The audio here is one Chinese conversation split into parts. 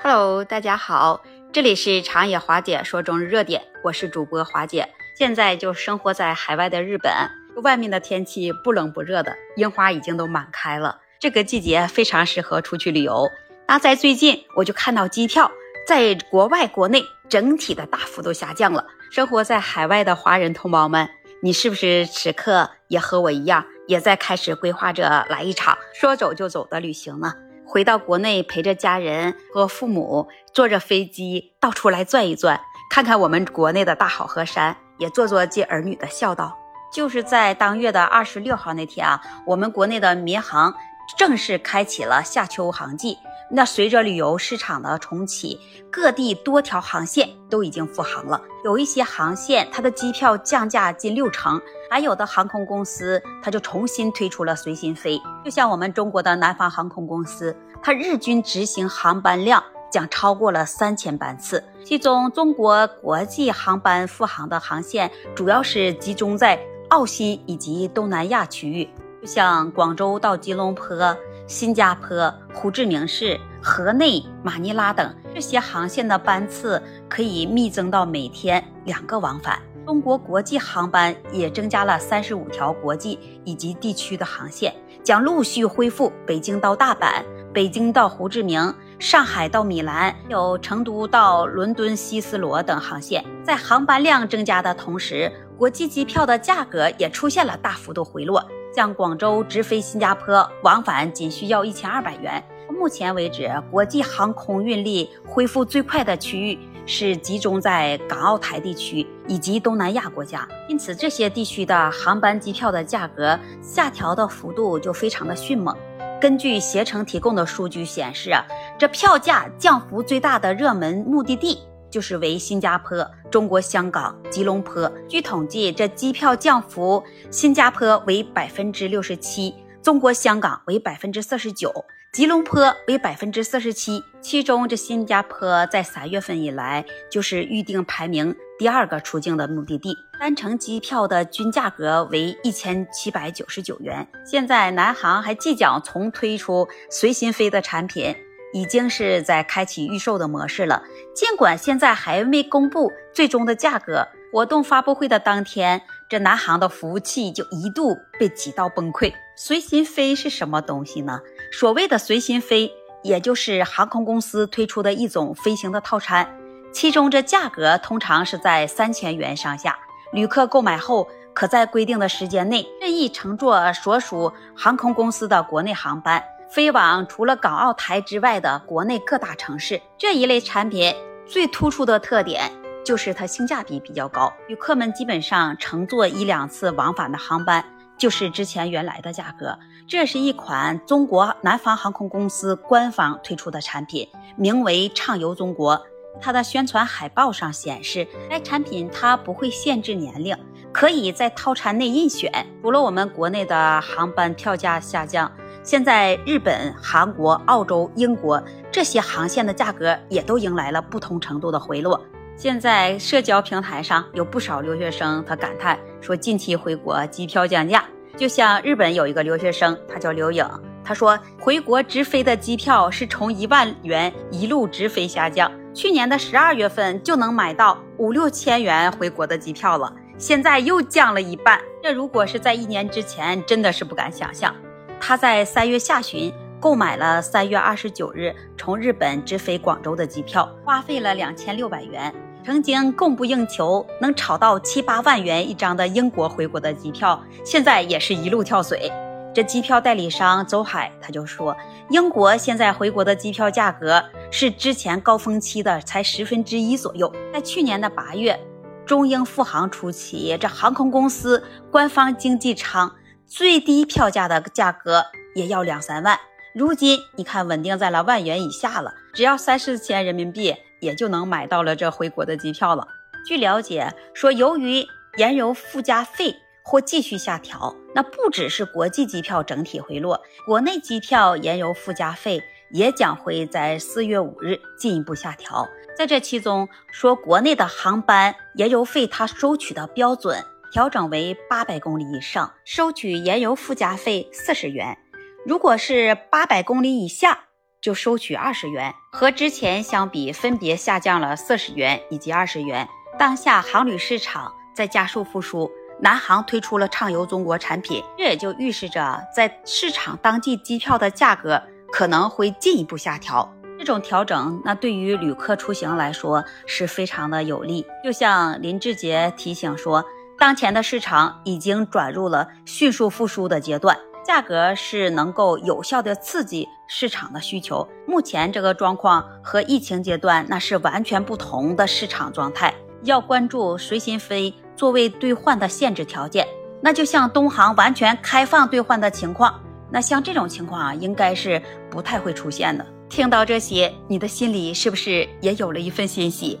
Hello，大家好，这里是长野华姐说中日热点，我是主播华姐。现在就生活在海外的日本，外面的天气不冷不热的，樱花已经都满开了，这个季节非常适合出去旅游。那在最近，我就看到机票在国外、国内整体的大幅度下降了。生活在海外的华人同胞们，你是不是此刻也和我一样，也在开始规划着来一场说走就走的旅行呢？回到国内，陪着家人和父母，坐着飞机到处来转一转，看看我们国内的大好河山，也做做接儿女的孝道。就是在当月的二十六号那天啊，我们国内的民航正式开启了夏秋航季。那随着旅游市场的重启，各地多条航线都已经复航了。有一些航线，它的机票降价近六成；还有的航空公司，它就重新推出了随心飞。就像我们中国的南方航空公司，它日均执行航班量将超过了三千班次。其中，中国国际航班复航的航线主要是集中在澳新以及东南亚区域，就像广州到吉隆坡。新加坡、胡志明市、河内、马尼拉等这些航线的班次可以密增到每天两个往返。中国国际航班也增加了三十五条国际以及地区的航线，将陆续恢复北京到大阪、北京到胡志明、上海到米兰、有成都到伦敦希斯罗等航线。在航班量增加的同时，国际机票的价格也出现了大幅度回落。像广州直飞新加坡往返仅需要一千二百元。目前为止，国际航空运力恢复最快的区域是集中在港澳台地区以及东南亚国家，因此这些地区的航班机票的价格下调的幅度就非常的迅猛。根据携程提供的数据显示，这票价降幅最大的热门目的地。就是为新加坡、中国香港、吉隆坡。据统计，这机票降幅，新加坡为百分之六十七，中国香港为百分之四十九，吉隆坡为百分之四十七。其中，这新加坡在三月份以来就是预定排名第二个出境的目的地，单程机票的均价格为一千七百九十九元。现在，南航还即将重推出随心飞的产品。已经是在开启预售的模式了。尽管现在还没公布最终的价格，活动发布会的当天，这南航的服务器就一度被挤到崩溃。随心飞是什么东西呢？所谓的随心飞，也就是航空公司推出的一种飞行的套餐，其中这价格通常是在三千元上下。旅客购买后，可在规定的时间内任意乘坐所属航空公司的国内航班。飞往除了港澳台之外的国内各大城市，这一类产品最突出的特点就是它性价比比较高。旅客们基本上乘坐一两次往返的航班，就是之前原来的价格。这是一款中国南方航空公司官方推出的产品，名为“畅游中国”。它的宣传海报上显示，该产品它不会限制年龄，可以在套餐内任选。除了我们国内的航班票价下降。现在，日本、韩国、澳洲、英国这些航线的价格也都迎来了不同程度的回落。现在，社交平台上有不少留学生，他感叹说，近期回国机票降价。就像日本有一个留学生，他叫刘颖，他说，回国直飞的机票是从一万元一路直飞下降，去年的十二月份就能买到五六千元回国的机票了，现在又降了一半。这如果是在一年之前，真的是不敢想象。他在三月下旬购买了三月二十九日从日本直飞广州的机票，花费了两千六百元。曾经供不应求，能炒到七八万元一张的英国回国的机票，现在也是一路跳水。这机票代理商周海他就说，英国现在回国的机票价格是之前高峰期的才十分之一左右。在去年的八月，中英复航初期，这航空公司官方经济舱。最低票价的价格也要两三万，如今你看稳定在了万元以下了，只要三四千人民币也就能买到了这回国的机票了。据了解说，由于燃油附加费或继续下调，那不只是国际机票整体回落，国内机票燃油附加费也将会在四月五日进一步下调。在这其中，说国内的航班燃油费它收取的标准。调整为八百公里以上，收取燃油附加费四十元；如果是八百公里以下，就收取二十元，和之前相比分别下降了四十元以及二十元。当下航旅市场在加速复苏，南航推出了畅游中国产品，这也就预示着在市场当季机票的价格可能会进一步下调。这种调整，那对于旅客出行来说是非常的有利。就像林志杰提醒说，当前的市场已经转入了迅速复苏的阶段，价格是能够有效的刺激市场的需求。目前这个状况和疫情阶段那是完全不同的市场状态，要关注随心飞作为兑换的限制条件。那就像东航完全开放兑换的情况，那像这种情况啊，应该是不太会出现的。听到这些，你的心里是不是也有了一份欣喜？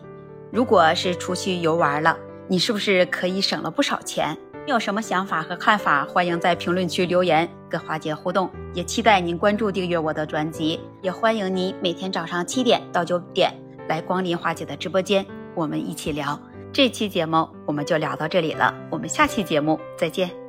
如果是出去游玩了，你是不是可以省了不少钱？你有什么想法和看法？欢迎在评论区留言跟花姐互动，也期待您关注订阅我的专辑，也欢迎您每天早上七点到九点来光临花姐的直播间，我们一起聊。这期节目我们就聊到这里了，我们下期节目再见。